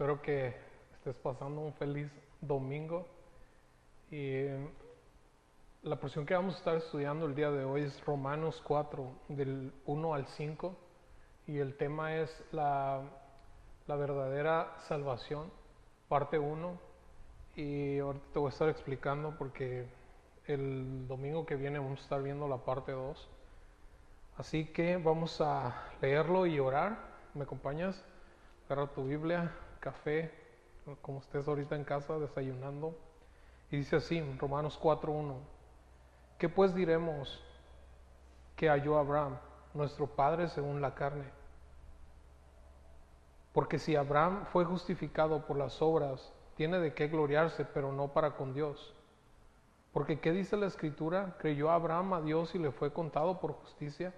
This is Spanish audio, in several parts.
Espero que estés pasando un feliz domingo. Y la porción que vamos a estar estudiando el día de hoy es Romanos 4, del 1 al 5. Y el tema es la, la verdadera salvación, parte 1. Y ahorita te voy a estar explicando porque el domingo que viene vamos a estar viendo la parte 2. Así que vamos a leerlo y orar. ¿Me acompañas? Agarra tu Biblia, café, como estés ahorita en casa desayunando. Y dice así, Romanos 4.1, ¿qué pues diremos que halló Abraham, nuestro padre según la carne? Porque si Abraham fue justificado por las obras, tiene de qué gloriarse, pero no para con Dios. Porque ¿qué dice la escritura? Creyó Abraham a Dios y le fue contado por justicia.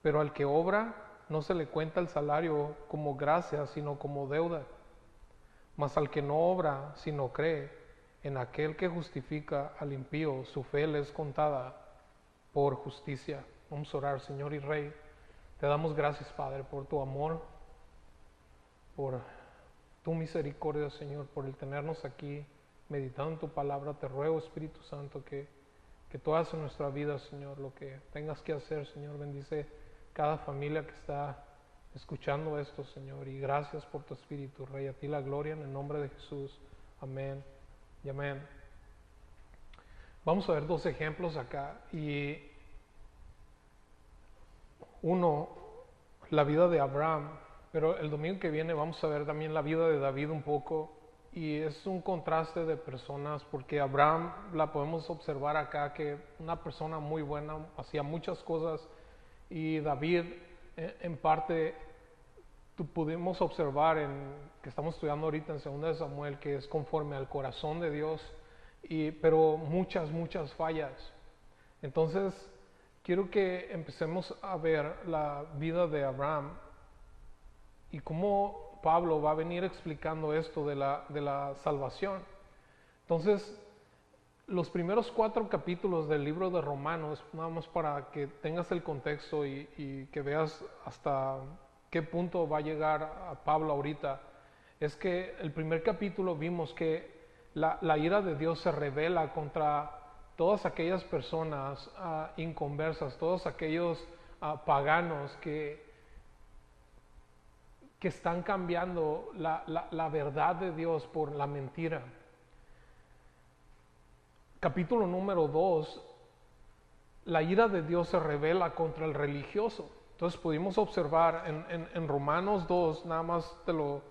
Pero al que obra no se le cuenta el salario como gracia, sino como deuda. Mas al que no obra, sino cree en aquel que justifica al impío, su fe le es contada por justicia. Vamos a orar, Señor y Rey. Te damos gracias, Padre, por tu amor, por tu misericordia, Señor, por el tenernos aquí meditando en tu palabra. Te ruego, Espíritu Santo, que, que tú hagas en nuestra vida, Señor, lo que tengas que hacer, Señor. Bendice cada familia que está escuchando esto, Señor. Y gracias por tu Espíritu, Rey. A ti la gloria en el nombre de Jesús. Amén y amén. Vamos a ver dos ejemplos acá. Y uno, la vida de Abraham. Pero el domingo que viene vamos a ver también la vida de David un poco. Y es un contraste de personas porque Abraham la podemos observar acá que una persona muy buena, hacía muchas cosas y David en parte pudimos observar en que estamos estudiando ahorita en 2 de Samuel que es conforme al corazón de Dios y pero muchas muchas fallas. Entonces, quiero que empecemos a ver la vida de Abraham y cómo Pablo va a venir explicando esto de la, de la salvación. Entonces, los primeros cuatro capítulos del libro de Romanos, nada más para que tengas el contexto y, que veas hasta qué punto va a llegar a Pablo ahorita, es que el primer capítulo vimos que la, ira de Dios se revela contra todas aquellas personas uh, inconversas, todos aquellos uh, paganos que, que están cambiando la verdad de Dios por la mentira capítulo número 2, la ira de Dios se revela contra el religioso. Entonces pudimos observar en, en, Romanos 2, nada más te lo,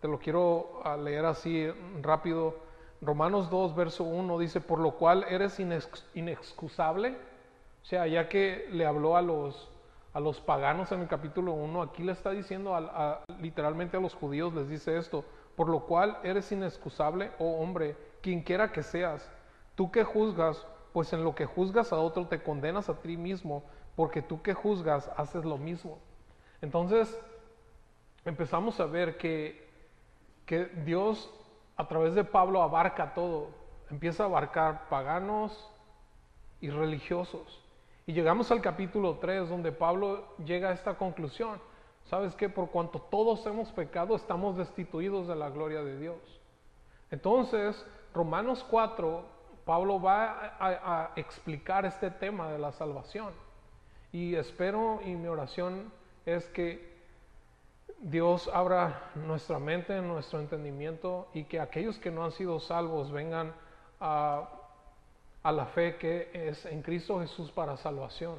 te lo quiero ah, leer así rápido. Romanos 2, verso 1 dice, por lo cual eres inexcusable. O sea, ya que le habló a los, a los paganos en el capítulo 1, aquí le está diciendo a, literalmente a los judíos, les dice esto, por lo cual eres inexcusable, oh hombre, quien quiera que seas Tú que juzgas, pues en lo que juzgas a otro te condenas a ti mismo, porque tú que juzgas haces lo mismo. Entonces, empezamos a ver que, que Dios a través de Pablo abarca todo, empieza a abarcar paganos y religiosos. Y llegamos al capítulo 3 donde Pablo llega a esta conclusión. ¿Sabes qué? Por cuanto todos hemos pecado, estamos destituidos de la gloria de Dios. Entonces, Romanos 4 Pablo va a, explicar este tema de la salvación. Y espero y mi oración es que Dios abra nuestra mente, nuestro entendimiento y que aquellos que no han sido salvos vengan a, a la fe que es en Cristo Jesús para salvación.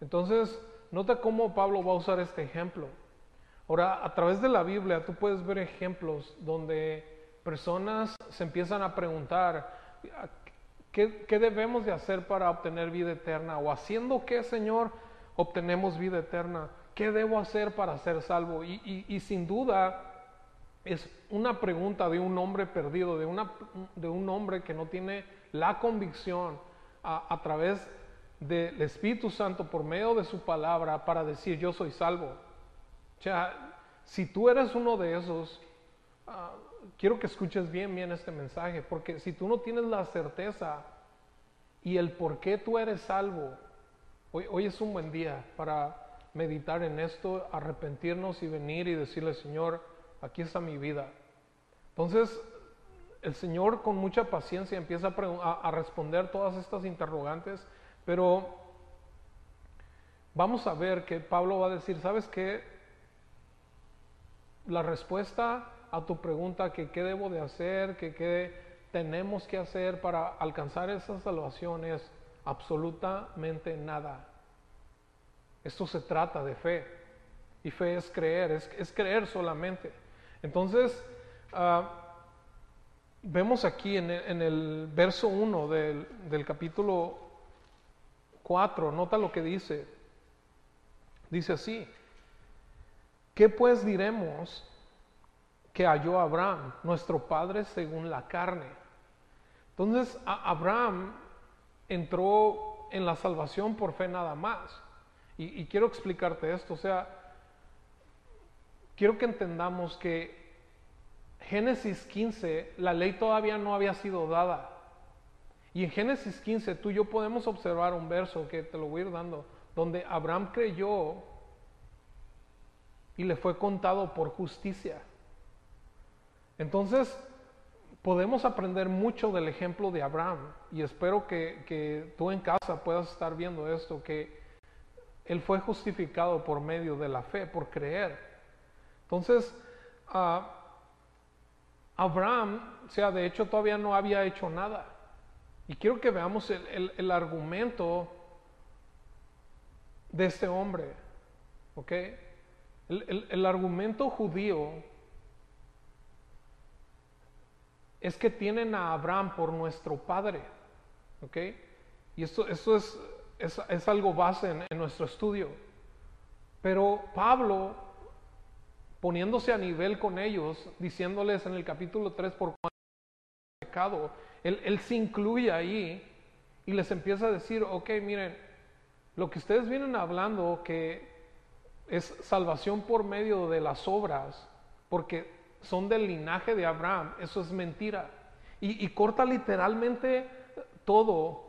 Entonces, nota cómo Pablo va a usar este ejemplo. Ahora, a través de la Biblia tú puedes ver ejemplos donde personas se empiezan a preguntar, ¿Qué, debemos de hacer para obtener vida eterna? ¿O haciendo qué, Señor, obtenemos vida eterna? ¿Qué debo hacer para ser salvo? Y, sin duda es una pregunta de un hombre perdido, de, una, de un hombre que no tiene la convicción a, a través del Espíritu Santo por medio de su palabra para decir yo soy salvo. O sea, si tú eres uno de esos, uh, quiero que escuches bien, bien este mensaje, porque si tú no tienes la certeza y el por qué tú eres salvo, hoy, es un buen día para meditar en esto, arrepentirnos y venir y decirle, Señor, aquí está mi vida. Entonces, el Señor con mucha paciencia empieza a, responder todas estas interrogantes, pero vamos a ver que Pablo va a decir, ¿sabes qué? La respuesta a tu pregunta que qué debo de hacer, que qué tenemos que hacer para alcanzar esa salvación es absolutamente nada. Esto se trata de fe. Y fe es creer, es, creer solamente. Entonces, ah, vemos aquí en el, verso 1 del, del capítulo 4, nota lo que dice. Dice así, ¿qué pues diremos que halló Abraham, nuestro padre según la carne? Entonces, Abraham entró en la salvación por fe nada más. Y, quiero explicarte esto, o sea, quiero que entendamos que Génesis 15, la ley todavía no había sido dada. Y en Génesis 15 tú y yo podemos observar un verso que te lo voy a ir dando, donde Abraham creyó y le fue contado por justicia. Entonces, podemos aprender mucho del ejemplo de Abraham y espero que, tú en casa puedas estar viendo esto, que él fue justificado por medio de la fe, por creer. Entonces, Abraham, o sea, de hecho todavía no había hecho nada. Y quiero que veamos el, argumento de este hombre, ¿ok? El, argumento judío es que tienen a Abraham por nuestro padre, ¿ok? Y esto, esto es es, algo base en, nuestro estudio. Pero Pablo, poniéndose a nivel con ellos, diciéndoles en el capítulo 3 por cuánto pecado, él, él se incluye ahí y les empieza a decir, ok, miren, lo que ustedes vienen hablando que es salvación por medio de las obras, porque son del linaje de Abraham, eso es mentira. Y, corta literalmente todo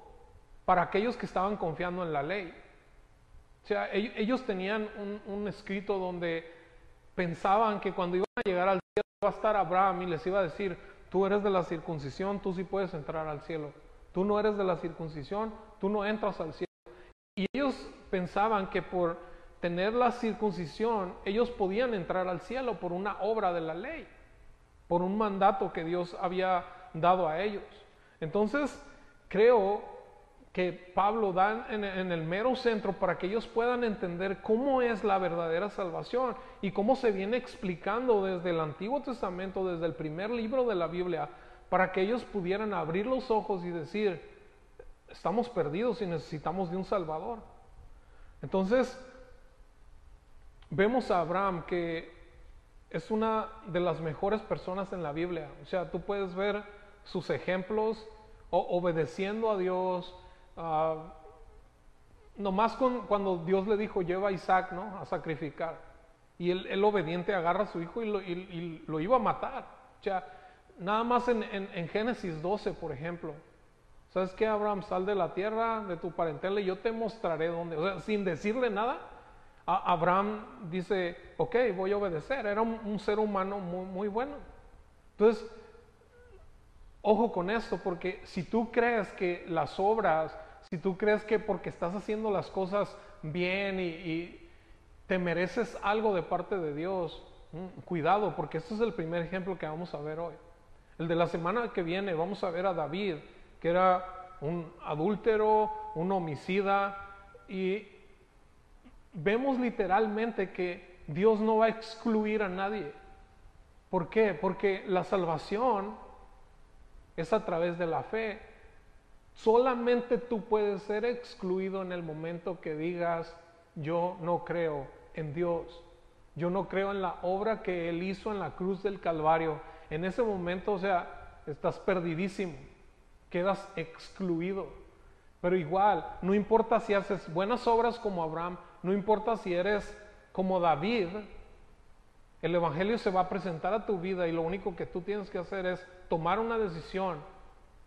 para aquellos que estaban confiando en la ley. O sea, ellos tenían un, escrito donde pensaban que cuando iban a llegar al cielo iba a estar Abraham y les iba a decir, tú eres de la circuncisión, tú sí puedes entrar al cielo. Tú no eres de la circuncisión, tú no entras al cielo. Y ellos pensaban que por tener la circuncisión, ellos podían entrar al cielo por una obra de la ley, por un mandato que Dios había dado a ellos. Entonces, creo que Pablo da en, el mero centro para que ellos puedan entender cómo es la verdadera salvación y cómo se viene explicando desde el Antiguo Testamento, desde el primer libro de la Biblia, para que ellos pudieran abrir los ojos y decir, estamos perdidos y necesitamos de un Salvador. Entonces, vemos a Abraham que es una de las mejores personas en la Biblia. O sea, tú puedes ver sus ejemplos obedeciendo a Dios, Uh, nomás con, cuando Dios le dijo, lleva a Isaac, ¿no? A sacrificar. Y él, obediente agarra a su hijo y lo, iba a matar. O sea, nada más en, Génesis 12, por ejemplo. ¿Sabes qué, Abraham? Sal de la tierra, de tu parentela, y yo te mostraré dónde. O sea, sin decirle nada, Abraham dice, ok, voy a obedecer. Era un, ser humano muy, muy bueno. Entonces, ojo con esto, porque si tú crees que las obras si tú crees que porque estás haciendo las cosas bien y, te mereces algo de parte de Dios, mm, cuidado, porque este es el primer ejemplo que vamos a ver hoy. El de la semana que viene vamos a ver a David, que era un adúltero, un homicida, y vemos literalmente que Dios no va a excluir a nadie. ¿Por qué? Porque la salvación es a través de la fe Solamente tú puedes ser excluido en el momento que digas, yo no creo en Dios. Yo no creo en la obra que Él hizo en la cruz del Calvario. En ese momento, o sea, estás perdidísimo. Quedas excluido. Pero igual, no importa si haces buenas obras como Abraham, no importa si eres como David, el Evangelio se va a presentar a tu vida y lo único que tú tienes que hacer es tomar una decisión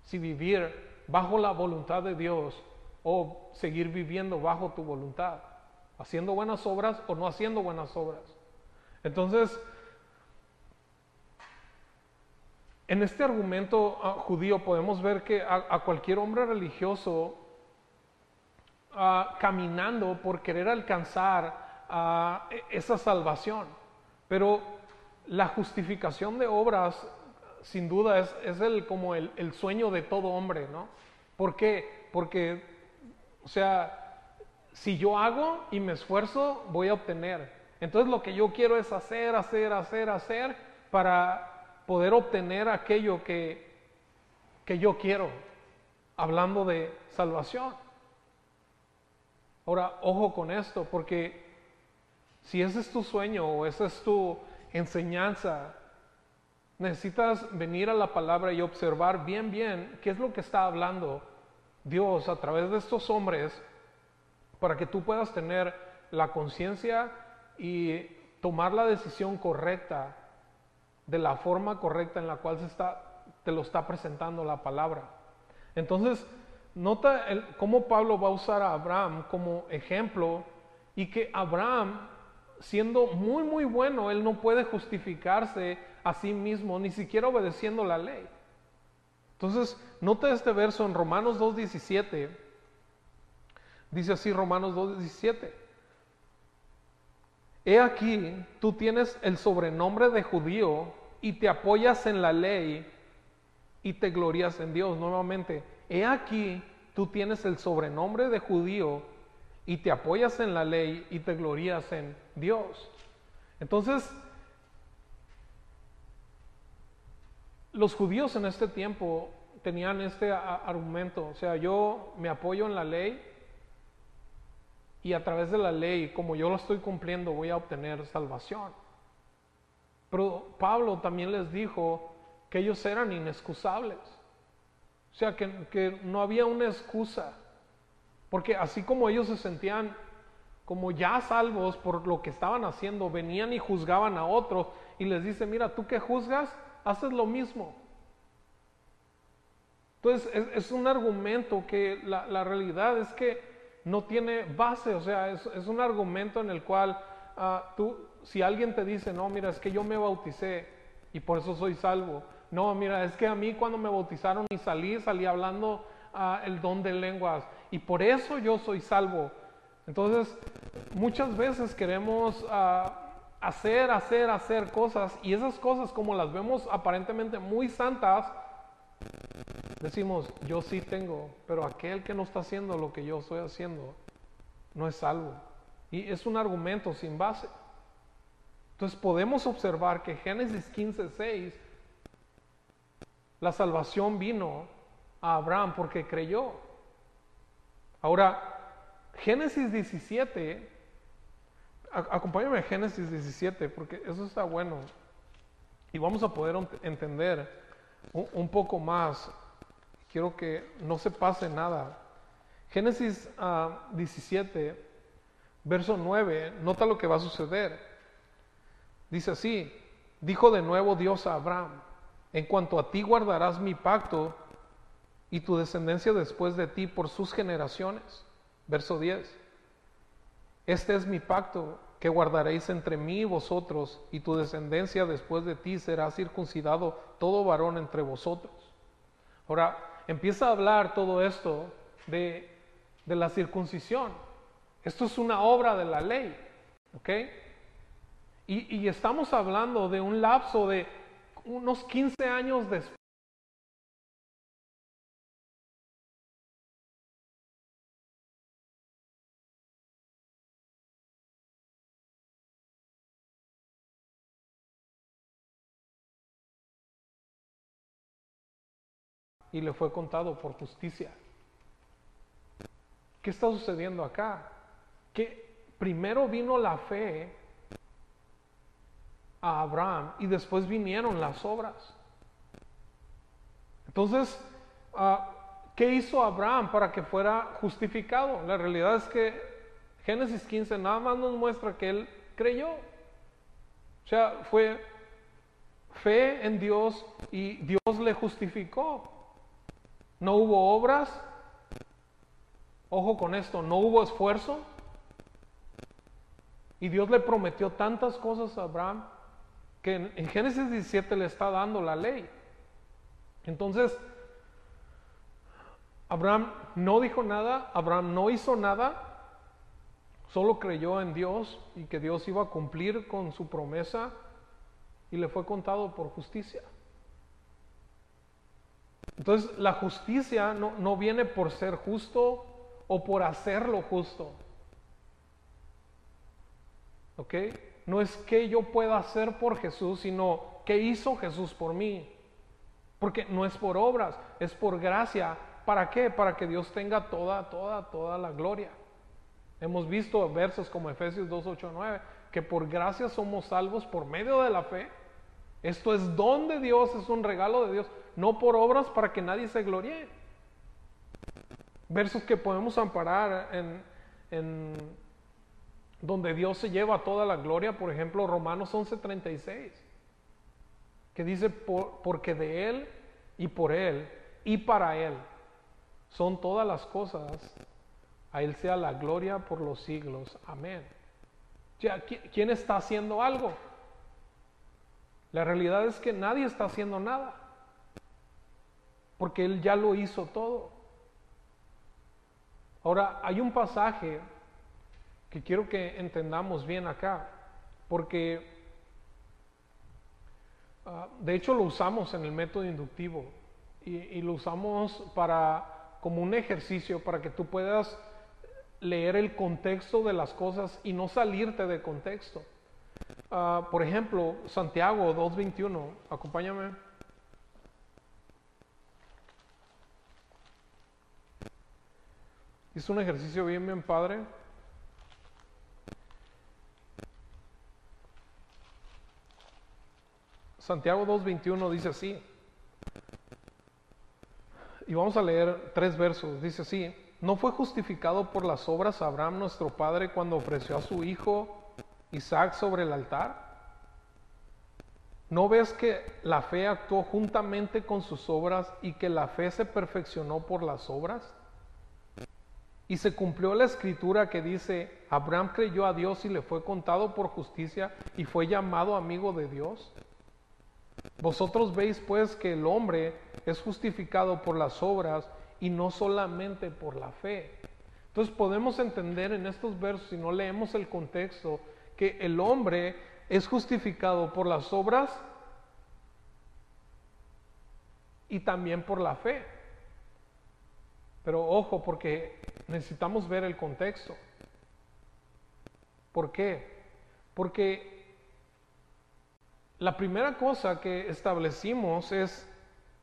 si vivir bajo la voluntad de Dios o seguir viviendo bajo tu voluntad, haciendo buenas obras o no haciendo buenas obras. Entonces, en este argumento ah, judío podemos ver que a, a cualquier hombre religioso ah, caminando por querer alcanzar ah, e- esa salvación, pero la justificación de obras sin duda es, es el, como el, el sueño de todo hombre, ¿no? ¿Por qué? Porque, o sea, si yo hago y me esfuerzo, voy a obtener. Entonces lo que yo quiero es hacer, hacer, hacer, hacer para poder obtener aquello que, que yo quiero, hablando de salvación. Ahora, ojo con esto, porque si ese es tu sueño o esa es tu enseñanza, necesitas venir a la palabra y observar bien, bien qué es lo que está hablando Dios a través de estos hombres para que tú puedas tener la conciencia y tomar la decisión correcta de la forma correcta en la cual se está, te lo está presentando la palabra. Entonces, nota el, cómo Pablo va a usar a Abraham como ejemplo y que Abraham, siendo muy, muy bueno, él no puede justificarse a sí mismo, ni siquiera obedeciendo la ley. Entonces, nota este verso en Romanos 2.17. Dice así Romanos 2.17. He aquí, tú tienes el sobrenombre de judío y te apoyas en la ley y te glorias en Dios. Nuevamente, he aquí, tú tienes el sobrenombre de judío y te apoyas en la ley y te glorías en Dios. Entonces, los judíos en este tiempo tenían este argumento, o sea, yo me apoyo en la ley y a través de la ley, como yo lo estoy cumpliendo, voy a obtener salvación. Pero Pablo también les dijo que ellos eran inexcusables, o sea, que, que no había una excusa, porque así como ellos se sentían como ya salvos por lo que estaban haciendo, venían y juzgaban a otros y les dice, mira, tú que juzgas, haces lo mismo. Entonces es, un argumento que la, la realidad es que no tiene base, o sea, es, es un argumento en el cual ah, tú, si alguien te dice, no, mira, es que yo me bauticé y por eso soy salvo. No, mira, es que a mí cuando me bautizaron y salí, salí hablando ah, el don de lenguas y por eso yo soy salvo. Entonces, muchas veces queremos ah, hacer, hacer, hacer cosas y esas cosas como las vemos aparentemente muy santas, decimos, yo sí tengo, pero aquel que no está haciendo lo que yo estoy haciendo no es salvo. Y es un argumento sin base. Entonces podemos observar que Génesis 15, 6, la salvación vino a Abraham porque creyó. Ahora, Génesis 17, a- acompáñame a Génesis 17 porque eso está bueno. Y vamos a poder ent- entender un, poco más. Quiero que no se pase nada. Génesis ah, 17, verso 9, nota lo que va a suceder. Dice así, dijo de nuevo Dios a Abraham, en cuanto a ti guardarás mi pacto y tu descendencia después de ti por sus generaciones. Verso 10. Este es mi pacto que guardaréis entre mí y vosotros, y tu descendencia después de ti será circuncidado todo varón entre vosotros. Ahora, empieza a hablar todo esto de, de la circuncisión. Esto es una obra de la ley, ¿ok? Y, y estamos hablando de un lapso de unos 15 años después. y le fue contado por justicia. ¿Qué está sucediendo acá? Que primero vino la fe a Abraham y después vinieron las obras. Entonces, ah, ¿qué hizo Abraham para que fuera justificado? La realidad es que Génesis 15 nada más nos muestra que él creyó. O sea, fue fe en Dios y Dios le justificó. No hubo obras. Ojo con esto, no hubo esfuerzo. Y Dios le prometió tantas cosas a Abraham que en, Génesis 17 le está dando la ley. Entonces, Abraham no dijo nada, Abraham no hizo nada, solo creyó en Dios y que Dios iba a cumplir con su promesa y le fue contado por justicia. Entonces la justicia no, no viene por ser justo o por hacerlo justo. ¿Ok? No es que yo pueda hacer por Jesús, sino que hizo Jesús por mí. Porque no es por obras, es por gracia. ¿Para qué? Para que Dios tenga toda, toda, toda la gloria. Hemos visto versos como Efesios 2, 8, 9, que por gracia somos salvos por medio de la fe. Esto es don de Dios, es un regalo de Dios, no por obras para que nadie se gloríe. Versos que podemos amparar en, en donde Dios se lleva toda la gloria, por ejemplo, Romanos 11:36, que dice, porque de Él y por Él y para Él son todas las cosas, a Él sea la gloria por los siglos. Amén. ¿Quién está haciendo algo? La realidad es que nadie está haciendo nada, porque Él ya lo hizo todo. Ahora, hay un pasaje que quiero que entendamos bien acá, porque ah, de hecho lo usamos en el método inductivo y, lo usamos para como un ejercicio para que tú puedas leer el contexto de las cosas y no salirte de contexto. Ah, por ejemplo, Santiago 2.21, acompáñame. Es un ejercicio bien, bien padre. Santiago 2.21 dice así. Y vamos a leer tres versos. Dice así. ¿No fue justificado por las obras Abraham nuestro padre cuando ofreció a su hijo Isaac sobre el altar? ¿No ves que la fe actuó juntamente con sus obras y que la fe se perfeccionó por las obras? Y se cumplió la escritura que dice, Abraham creyó a Dios y le fue contado por justicia y fue llamado amigo de Dios. Vosotros veis pues que el hombre es justificado por las obras y no solamente por la fe. Entonces podemos entender en estos versos, si no leemos el contexto, que el hombre es justificado por las obras y también por la fe. Pero ojo, porque necesitamos ver el contexto. ¿Por qué? Porque la primera cosa que establecimos es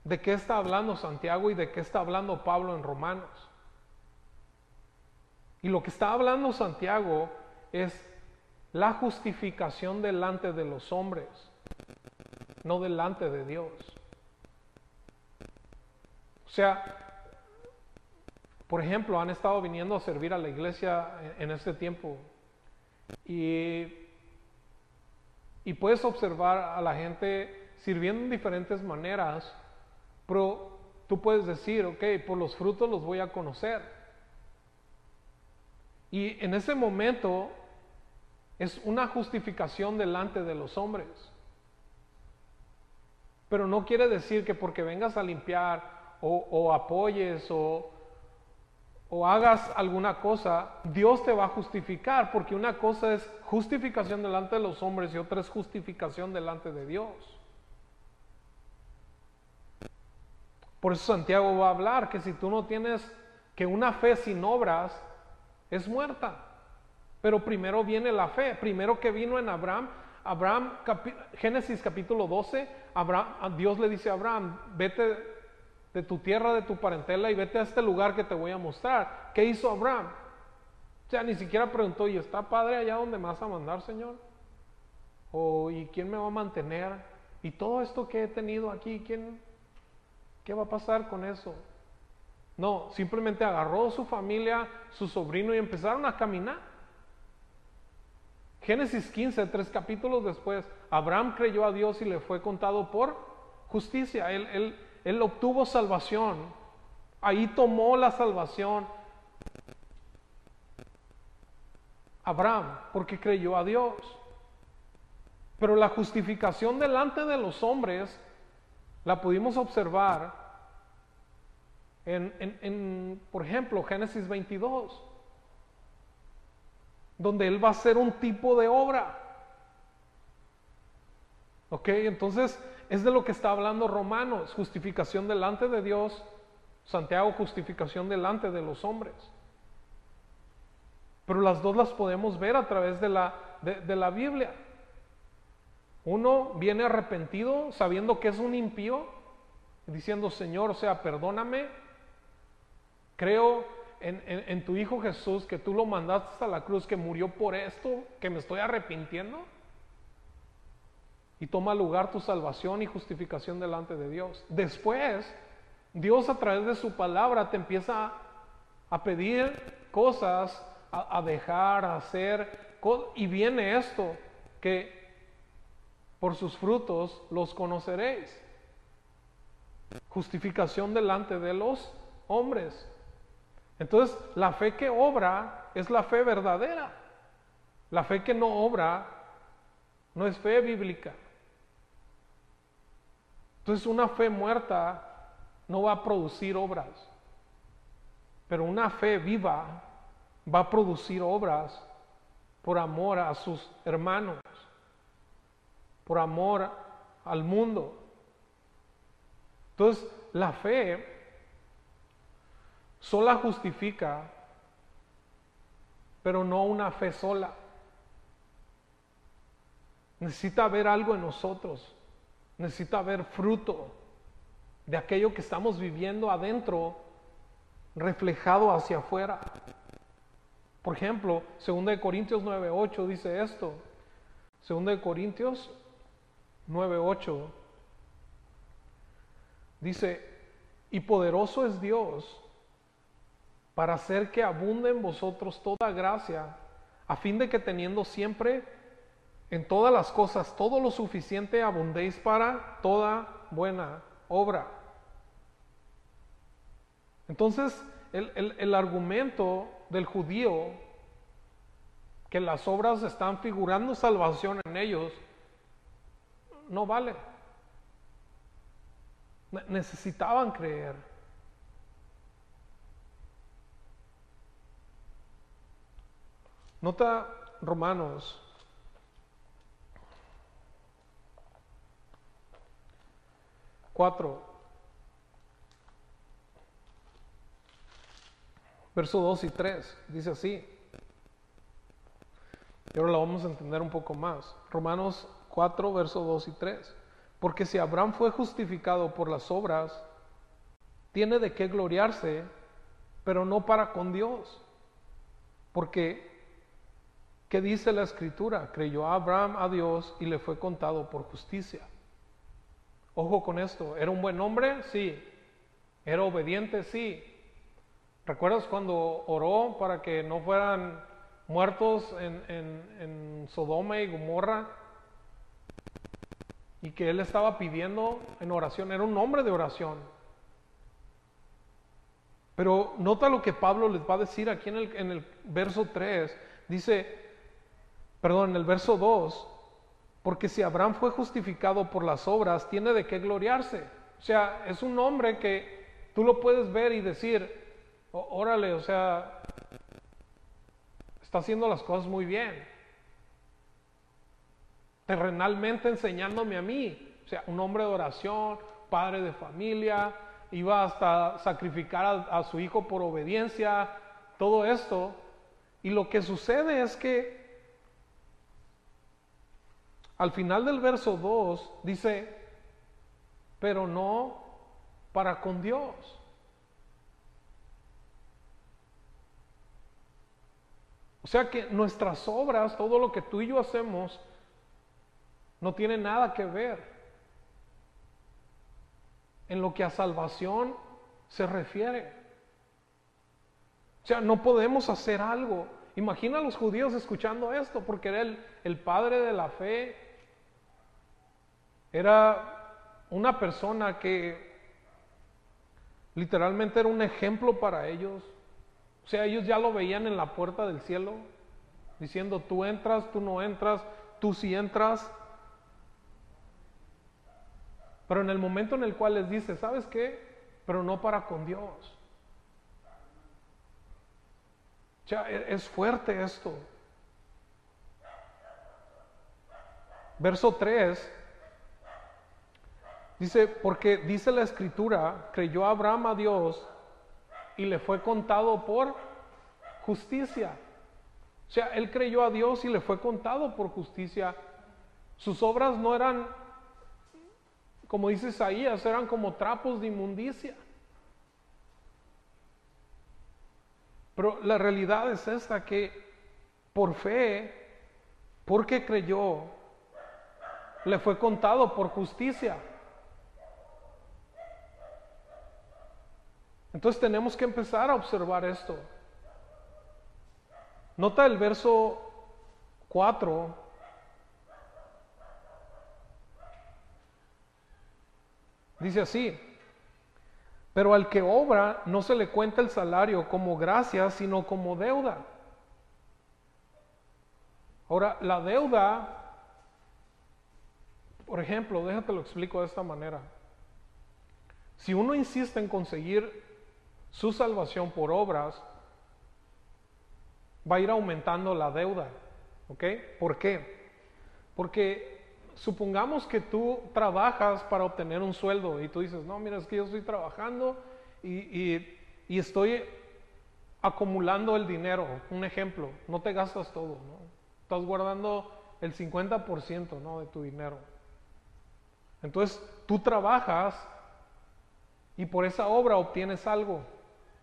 de qué está hablando Santiago y de qué está hablando Pablo en Romanos. Y lo que está hablando Santiago es la justificación delante de los hombres, no delante de Dios. O sea, por ejemplo, han estado viniendo a servir a la iglesia en este tiempo y y puedes observar a la gente sirviendo en diferentes maneras, pero tú puedes decir, ok, por los frutos los voy a conocer. Y en ese momento es una justificación delante de los hombres. Pero no quiere decir que porque vengas a limpiar o, o apoyes o, o hagas alguna cosa, Dios te va a justificar, porque una cosa es justificación delante de los hombres y otra es justificación delante de Dios. Por eso Santiago va a hablar que si tú no tienes, que una fe sin obras es muerta. Pero primero viene la fe, primero que vino en Abraham, Abraham, Génesis capítulo 12, Abraham, Dios le dice a Abraham, vete de tu tierra, de tu parentela y vete a este lugar que te voy a mostrar. ¿Qué hizo Abraham? O sea, ni siquiera preguntó, ¿y está padre allá donde me vas a mandar, Señor? ¿O y quién me va a mantener? ¿Y todo esto que he tenido aquí, quién, qué va a pasar con eso? No, simplemente agarró su familia, su sobrino y empezaron a caminar. Génesis 15, tres capítulos después, Abraham creyó a Dios y le fue contado por justicia. Él, él, él obtuvo salvación. Ahí tomó la salvación. Abraham, porque creyó a Dios. Pero la justificación delante de los hombres la pudimos observar en, en, por ejemplo, Génesis 22, donde Él va a hacer un tipo de obra. ¿Ok? Entonces, es de lo que está hablando Romanos, justificación delante de Dios, Santiago, justificación delante de los hombres. Pero las dos las podemos ver a través de la, de, la Biblia. Uno viene arrepentido sabiendo que es un impío, diciendo, Señor, o sea, perdóname, creo en, en, tu Hijo Jesús, que tú lo mandaste a la cruz, que murió por esto, que me estoy arrepintiendo y toma lugar tu salvación y justificación delante de Dios. Después, Dios a través de su palabra te empieza a pedir cosas, a, dejar, a hacer, y viene esto, que por sus frutos los conoceréis. Justificación delante de los hombres. Entonces, la fe que obra es la fe verdadera. La fe que no obra no es fe bíblica. Entonces una fe muerta no va a producir obras, pero una fe viva va a producir obras por amor a sus hermanos, por amor al mundo. Entonces la fe sola justifica, pero no una fe sola. Necesita haber algo en nosotros necesita haber fruto de aquello que estamos viviendo adentro reflejado hacia afuera. Por ejemplo, 2 Corintios 9:8 dice esto. 2 Corintios 9:8 dice, "Y poderoso es Dios para hacer que abunde en vosotros toda gracia, a fin de que teniendo siempre en todas las cosas, todo lo suficiente abundéis para toda buena obra. Entonces, el, argumento del judío, que las obras están figurando salvación en ellos, no vale. Necesitaban creer. Nota Romanos 4, verso 2 y 3, dice así. Y ahora lo vamos a entender un poco más. Romanos 4, verso 2 y 3. Porque si Abraham fue justificado por las obras, tiene de qué gloriarse, pero no para con Dios. Porque, ¿qué dice la escritura? Creyó Abraham a Dios y le fue contado por justicia. Ojo con esto, ¿era un buen hombre? Sí. ¿Era obediente? Sí. ¿Recuerdas cuando oró para que no fueran muertos en, en Sodoma y Gomorra? Y que él estaba pidiendo en oración, era un hombre de oración. Pero nota lo que Pablo les va a decir aquí en el, en el verso 3. Dice, perdón, en el verso 2, porque si Abraham fue justificado por las obras, tiene de qué gloriarse. O sea, es un hombre que tú lo puedes ver y decir, órale, o sea, está haciendo las cosas muy bien. Terrenalmente enseñándome a mí. O sea, un hombre de oración, padre de familia, iba hasta sacrificar a, a su hijo por obediencia, todo esto. Y lo que sucede es que al final del verso 2 dice, pero no para con Dios. O sea que nuestras obras, todo lo que tú y yo hacemos, no tiene nada que ver en lo que a salvación se refiere. O sea, no podemos hacer algo. Imagina a los judíos escuchando esto, porque era el, el padre de la fe, era una persona que literalmente era un ejemplo para ellos. O sea, ellos ya lo veían en la puerta del cielo, diciendo, tú entras, tú no entras, tú sí entras. Pero en el momento en el cual les dice, ¿sabes qué? Pero no para con Dios. Ya e, es fuerte esto. Verso 3 dice, porque dice la escritura, creyó Abraham a Dios y le fue contado por justicia. O sea, él creyó a Dios y le fue contado por justicia. Sus obras no eran, como dice Isaías, eran como trapos de inmundicia. Pero la realidad es esta, que por fe, porque creyó, le fue contado por justicia. Entonces tenemos que empezar a observar esto. Nota el verso 4. Dice así, pero al que obra no se le cuenta el salario como gracia, sino como deuda. Ahora, la deuda, por ejemplo, déjate lo explico de esta manera. Si uno insiste en conseguir su salvación por obras, va a ir aumentando la deuda. ¿Ok? ¿Por qué? Porque supongamos que tú trabajas para obtener un sueldo y tú dices, no, mira, es que yo estoy trabajando y, estoy acumulando el dinero. Un ejemplo, no te gastas todo, ¿no? Estás guardando el 50% ¿no? de tu dinero. Entonces, tú trabajas y por esa obra obtienes algo,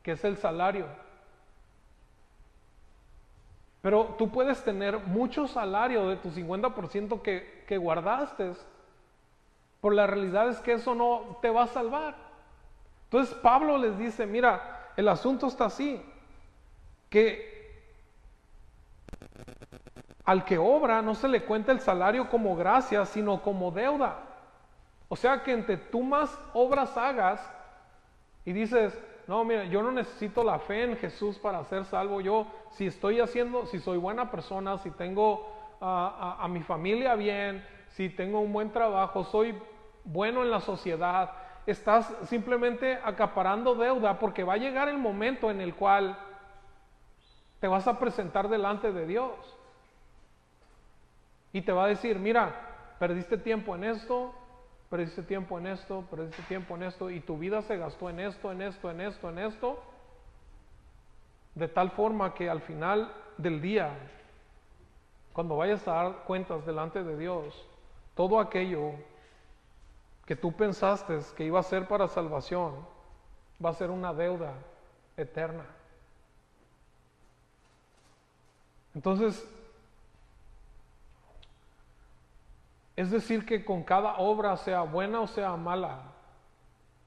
que es el salario. Pero tú puedes tener mucho salario de tu 50% que, que guardaste, por la realidad es que eso no te va a salvar. Entonces Pablo les dice, mira, el asunto está así, que al que obra no se le cuenta el salario como gracia, sino como deuda. O sea que entre tú más obras hagas y dices, no, mira, yo no necesito la fe en Jesús para ser salvo. Yo, si estoy haciendo, si soy buena persona, si tengo a, mi familia bien, si tengo un buen trabajo, soy bueno en la sociedad, estás simplemente acaparando deuda porque va a llegar el momento en el cual te vas a presentar delante de Dios. Y te va a decir, mira, perdiste tiempo en esto, perdiste tiempo en esto, perdiste tiempo en esto, y tu vida se gastó en esto, en esto, en esto, en esto, de tal forma que al final del día, cuando vayas a dar cuentas delante de Dios, todo aquello que tú pensaste que iba a ser para salvación, va a ser una deuda eterna. Entonces, Es decir, que con cada obra, sea buena o sea mala,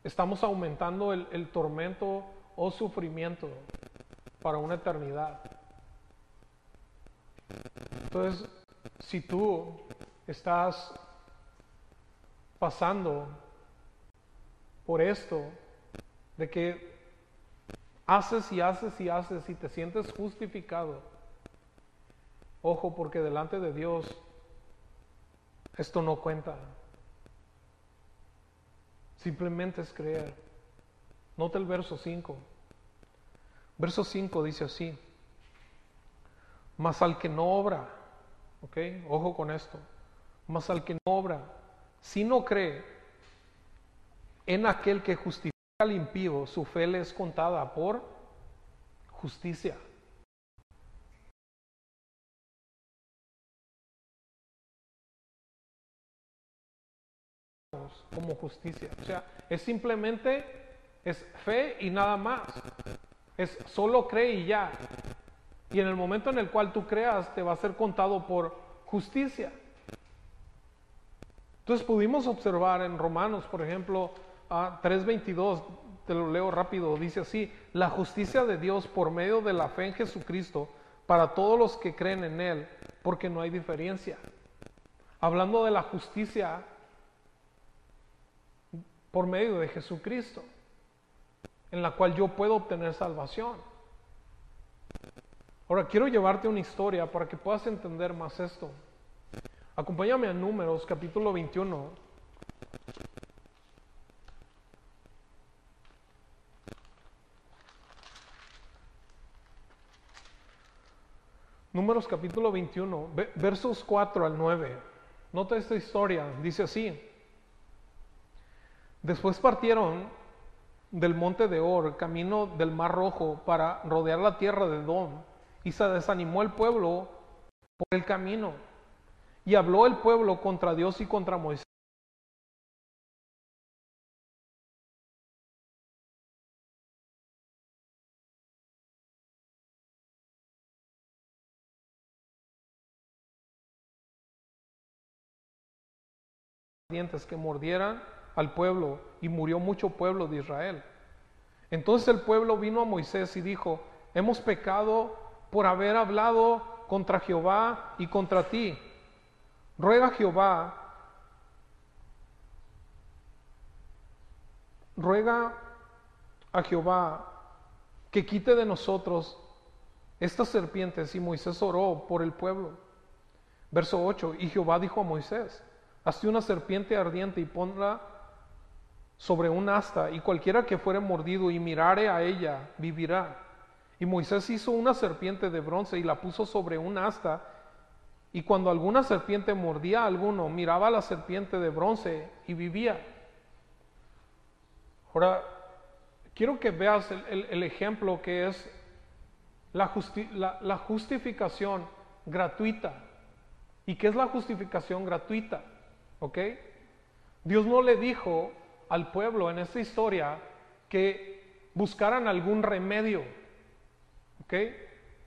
estamos aumentando el, tormento o sufrimiento para una eternidad. Entonces, si tú estás pasando por esto, de que haces y haces y haces y te sientes justificado, ojo porque delante de Dios esto no cuenta. Simplemente es creer. Nota el verso 5. Verso 5 dice así. Mas al que no obra, ¿ok? Ojo con esto. Mas al que no obra, si no cree en aquel que justifica al impío, su fe le es contada por justicia. Como justicia. O sea, es simplemente, es fe y nada más. Es solo cree y ya. Y en el momento en el cual tú creas, te va a ser contado por justicia. Entonces pudimos observar en Romanos, por ejemplo, a 3.22, te lo leo rápido, dice así, la justicia de Dios por medio de la fe en Jesucristo para todos los que creen en Él, porque no hay diferencia. Hablando de la justicia por medio de Jesucristo, en la cual yo puedo obtener salvación. Ahora quiero llevarte una historia para que puedas entender más esto. Acompáñame a Números capítulo 21. Números capítulo 21, versos 4 al 9. Nota esta historia, dice así. Después partieron del monte de Or, camino del Mar Rojo, para rodear la tierra de Edom, y se desanimó el pueblo por el camino. Y habló el pueblo contra Dios y contra Moisés. dientes que mordieran al pueblo y murió mucho pueblo de Israel. Entonces el pueblo vino a Moisés y dijo, hemos pecado por haber hablado contra Jehová y contra ti. Ruega a Jehová, ruega a Jehová que quite de nosotros estas serpientes. Y Moisés oró por el pueblo. Verso 8, y Jehová dijo a Moisés, Hazte una serpiente ardiente y ponla sobre un asta, y cualquiera que fuere mordido y mirare a ella, vivirá. Y Moisés hizo una serpiente de bronce y la puso sobre un asta, y cuando alguna serpiente mordía a alguno, miraba a la serpiente de bronce y vivía. Ahora, quiero que veas el, ejemplo que es la, la justificación gratuita. ¿Y qué es la justificación gratuita? ¿Ok? Dios no le dijo al pueblo en esta historia que buscaran algún remedio. ¿Ok?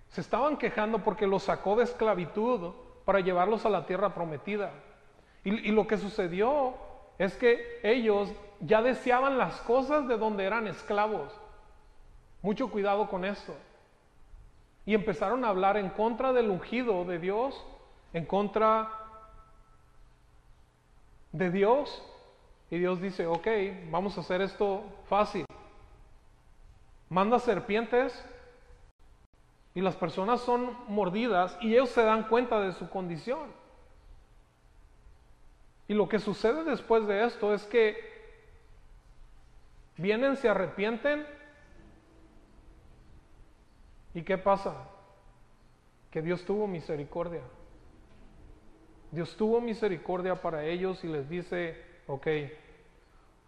Se estaban quejando porque los sacó de esclavitud para llevarlos a la tierra prometida. Y, y, lo que sucedió es que ellos ya deseaban las cosas de donde eran esclavos. Mucho cuidado con esto. Y empezaron a hablar en contra del ungido de Dios, en contra de Dios. Y Dios dice, ok, vamos a hacer esto fácil. Manda serpientes y las personas son mordidas y ellos se dan cuenta de su condición. Y lo que sucede después de esto es que vienen, se arrepienten y ¿qué pasa? Que Dios tuvo misericordia. Dios tuvo misericordia para ellos y les dice, ok,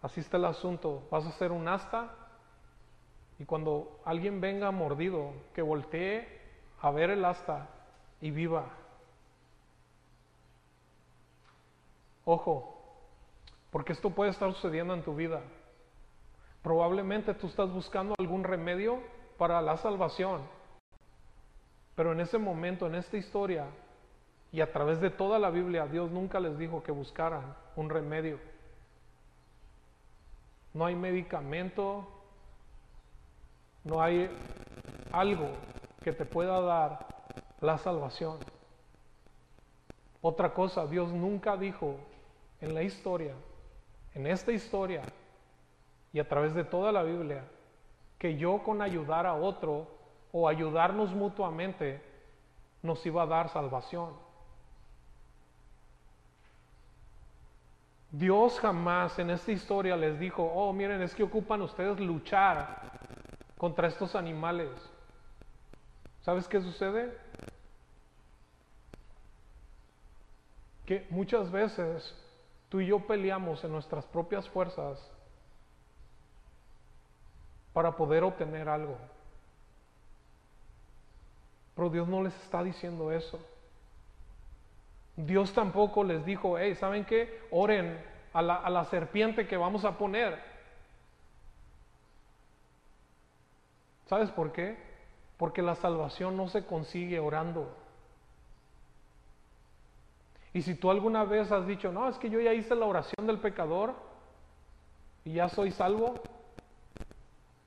así está el asunto, vas a hacer un asta y cuando alguien venga mordido, que voltee a ver el asta y viva. Ojo, porque esto puede estar sucediendo en tu vida. Probablemente tú estás buscando algún remedio para la salvación, pero en ese momento, en esta historia, y a través de toda la Biblia Dios nunca les dijo que buscaran un remedio. No hay medicamento, no hay algo que te pueda dar la salvación. Otra cosa, Dios nunca dijo en la historia, en esta historia y a través de toda la Biblia, que yo con ayudar a otro o ayudarnos mutuamente nos iba a dar salvación. Dios jamás en esta historia les dijo, oh, miren, es que ocupan ustedes luchar contra estos animales. ¿Sabes qué sucede? Que muchas veces tú y yo peleamos en nuestras propias fuerzas para poder obtener algo. Pero Dios no les está diciendo eso. Dios tampoco les dijo, hey, ¿saben qué? Oren a la, a la serpiente que vamos a poner. ¿Sabes por qué? Porque la salvación no se consigue orando. Y si tú alguna vez has dicho, no, es que yo ya hice la oración del pecador y ya soy salvo,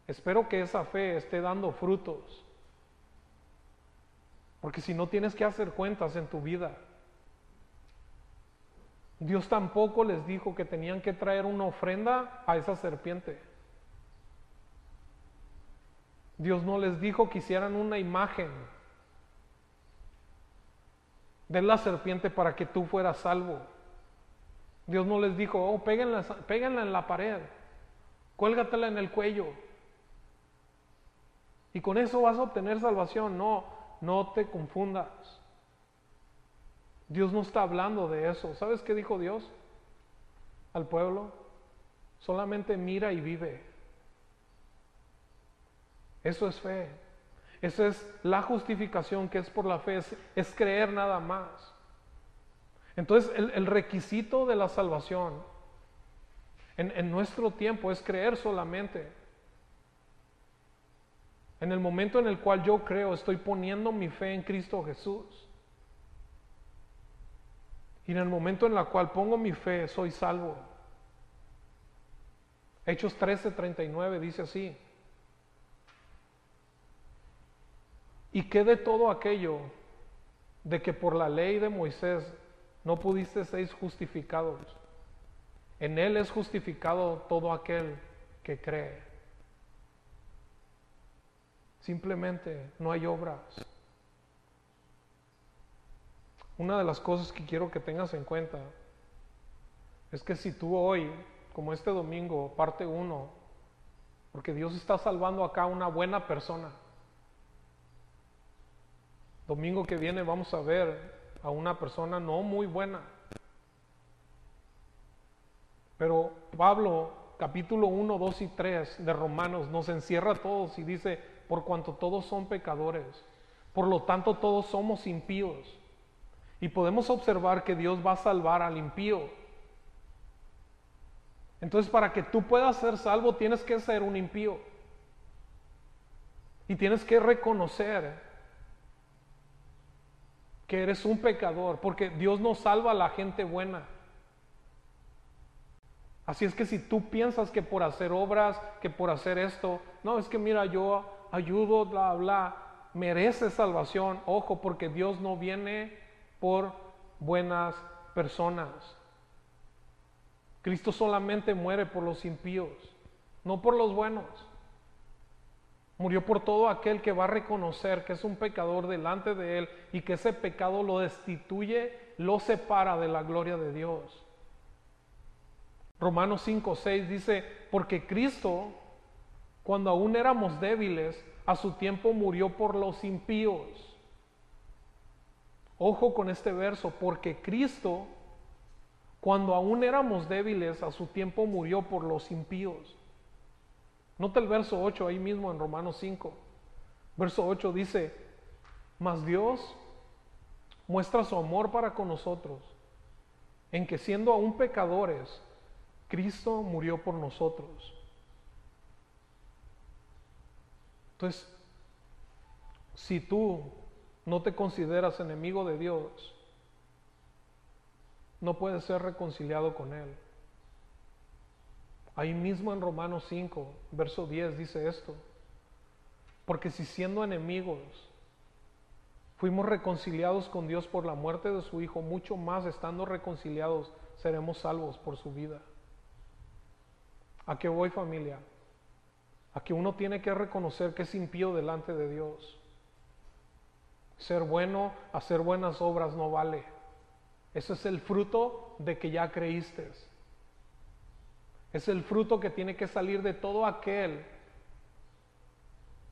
espero que esa fe esté dando frutos. Porque si no tienes que hacer cuentas en tu vida. Dios tampoco les dijo que tenían que traer una ofrenda a esa serpiente. Dios no les dijo que hicieran una imagen de la serpiente para que tú fueras salvo. Dios no les dijo, oh, péguenla, péguenla en la pared, cuélgatela en el cuello. Y con eso vas a obtener salvación. No, no te confundas. Dios no está hablando de eso. ¿Sabes qué dijo Dios al pueblo? Solamente mira y vive. Eso es fe. Esa es la justificación que es por la fe, es, creer nada más. Entonces el, requisito de la salvación en, en nuestro tiempo es creer solamente. En el momento en el cual yo creo, estoy poniendo mi fe en Cristo Jesús. Y en el momento en el cual pongo mi fe, soy salvo. Hechos 13:39 dice así. ¿Y qué de todo aquello de que por la ley de Moisés no pudiste ser justificados? En él es justificado todo aquel que cree. Simplemente no hay obras. Una de las cosas que quiero que tengas en cuenta es que si tú hoy, como este domingo, parte uno, porque Dios está salvando acá a una buena persona, domingo que viene vamos a ver a una persona no muy buena. Pero Pablo, capítulo 1, 2 y 3 de Romanos, nos encierra a todos y dice, por cuanto todos son pecadores. Por lo tanto, todos somos impíos. Y podemos observar que Dios va a salvar al impío. Entonces, para que tú puedas ser salvo, tienes que ser un impío. Y tienes que reconocer que eres un pecador, porque Dios no salva a la gente buena. Así es que si tú piensas que por hacer obras, que por hacer esto, no, es que mira, yo ayudo, bla, bla, merece salvación. Ojo, porque Dios no viene por buenas personas. Cristo solamente muere por los impíos, no por los buenos. Murió por todo aquel que va a reconocer que es un pecador delante de Él y que ese pecado lo destituye, lo separa de la gloria de Dios. Romanos 5, 6 dice, porque Cristo cuando aún éramos débiles, a su tiempo murió por los impíos. Ojo con este verso, porque Cristo, cuando aún éramos débiles, a su tiempo murió por los impíos. Nota el verso 8 ahí mismo en Romanos 5. Verso 8 dice, mas Dios muestra su amor para con nosotros, en que siendo aún pecadores, Cristo murió por nosotros. Entonces, si tú no te consideras enemigo de Dios, no puedes ser reconciliado con Él. Ahí mismo en Romanos 5, verso 10 dice esto. Porque si siendo enemigos fuimos reconciliados con Dios por la muerte de su Hijo, mucho más estando reconciliados seremos salvos por su vida. ¿A qué voy familia? a que uno tiene que reconocer que es impío delante de Dios. Ser bueno, hacer buenas obras no vale. Ese es el fruto de que ya creíste. Es el fruto que tiene que salir de todo aquel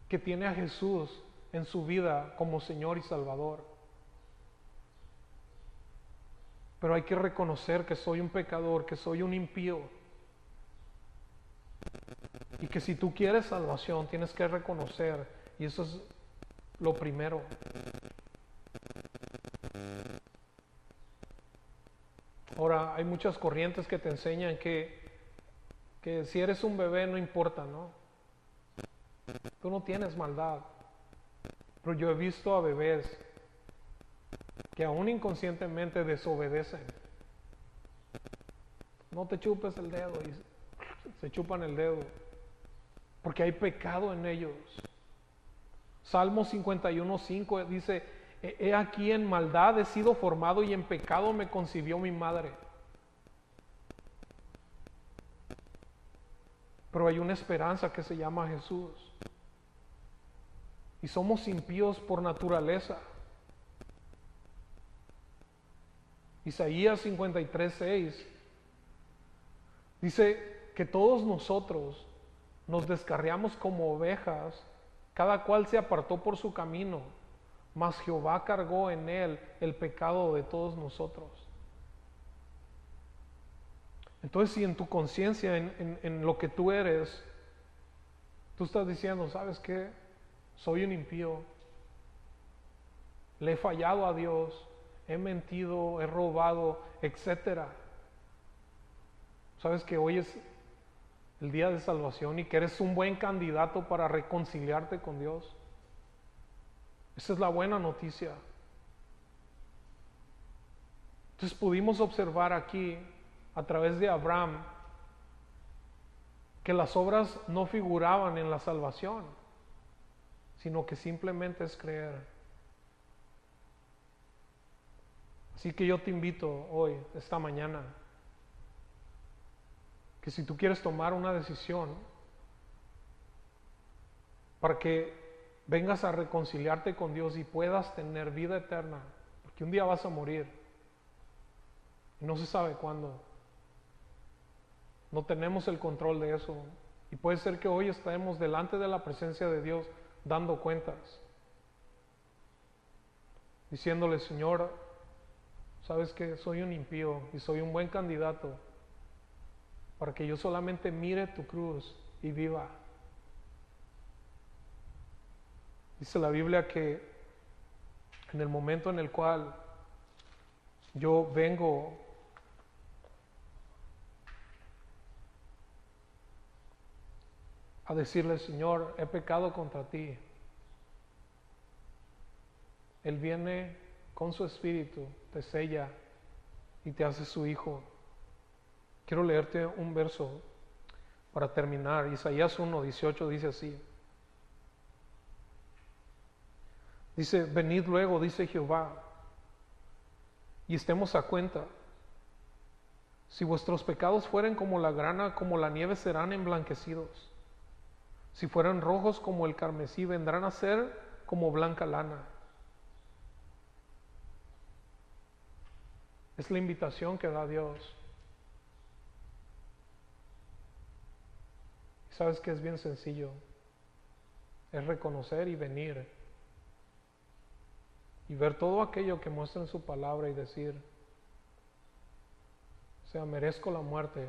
que tiene a Jesús en su vida como Señor y Salvador. Pero hay que reconocer que soy un pecador, que soy un impío y que si tú quieres salvación, tienes que reconocer, y eso es lo primero. Ahora, hay muchas corrientes que te enseñan que, que si eres un bebé no importa, ¿no? Tú no tienes maldad. Pero yo he visto a bebés que aún inconscientemente desobedecen. No te chupes el dedo y se chupan el dedo porque hay pecado en ellos. Salmo 51.5 dice, he aquí en maldad he sido formado y en pecado me concibió mi madre. Pero hay una esperanza que se llama Jesús. Y somos impíos por naturaleza. Isaías 53.6 dice que todos nosotros nos descarriamos como ovejas, cada cual se apartó por su camino, mas Jehová cargó en él el pecado de todos nosotros. Entonces, si en tu conciencia, en, en, lo que tú eres, tú estás diciendo, ¿sabes qué? Soy un impío, le he fallado a Dios, he mentido, he robado, etcétera. Sabes que hoy es el día de salvación y que eres un buen candidato para reconciliarte con Dios. Esa es la buena noticia. Entonces pudimos observar aquí, a través de Abraham, que las obras no figuraban en la salvación, sino que simplemente es creer. Así que yo te invito hoy, esta mañana, que si tú quieres tomar una decisión para que vengas a reconciliarte con Dios y puedas tener vida eterna, porque un día vas a morir y no se sabe cuándo. No tenemos el control de eso. Y puede ser que hoy estemos delante de la presencia de Dios dando cuentas, diciéndole, Señor, sabes que soy un impío y soy un buen candidato para que yo solamente mire tu cruz y viva. Dice la Biblia que en el momento en el cual yo vengo a decirle, Señor, he pecado contra ti, Él viene con su espíritu, te sella y te hace su hijo. Quiero leerte un verso para terminar. Isaías 1, 18 dice así. Dice, venid luego, dice Jehová, y estemos a cuenta. Si vuestros pecados fueren como la grana, como la nieve serán emblanquecidos. Si fueran rojos como el carmesí, vendrán a ser como blanca lana. Es la invitación que da Dios. Sabes que es bien sencillo. Es reconocer y venir. Y ver todo aquello que muestra en su palabra y decir, o sea, merezco la muerte,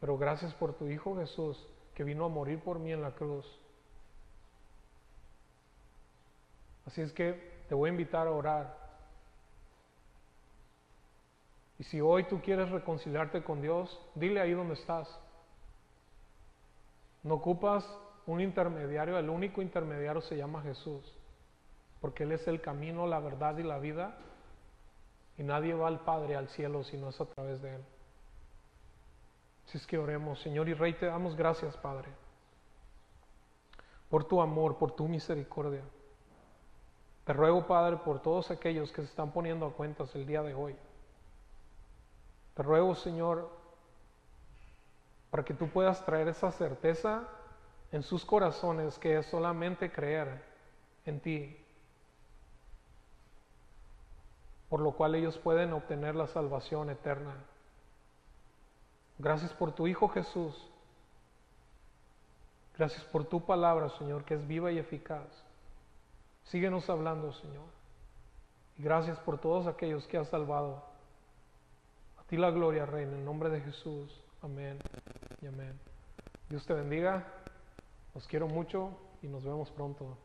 pero gracias por tu Hijo Jesús que vino a morir por mí en la cruz. Así es que te voy a invitar a orar. Y si hoy tú quieres reconciliarte con Dios, dile ahí donde estás. No ocupas un intermediario, el único intermediario se llama Jesús, porque Él es el camino, la verdad y la vida, y nadie va al Padre, al cielo, si no es a través de Él. Si es que oremos, Señor y Rey, te damos gracias, Padre, por tu amor, por tu misericordia. Te ruego, Padre, por todos aquellos que se están poniendo a cuentas el día de hoy. Te ruego, Señor, para que tú puedas traer esa certeza en sus corazones que es solamente creer en ti, por lo cual ellos pueden obtener la salvación eterna. Gracias por tu Hijo Jesús. Gracias por tu palabra, Señor, que es viva y eficaz. Síguenos hablando, Señor. Y gracias por todos aquellos que has salvado. A ti la gloria, Reina, en nombre de Jesús. Amén y amén. Dios te bendiga. Los quiero mucho y nos vemos pronto.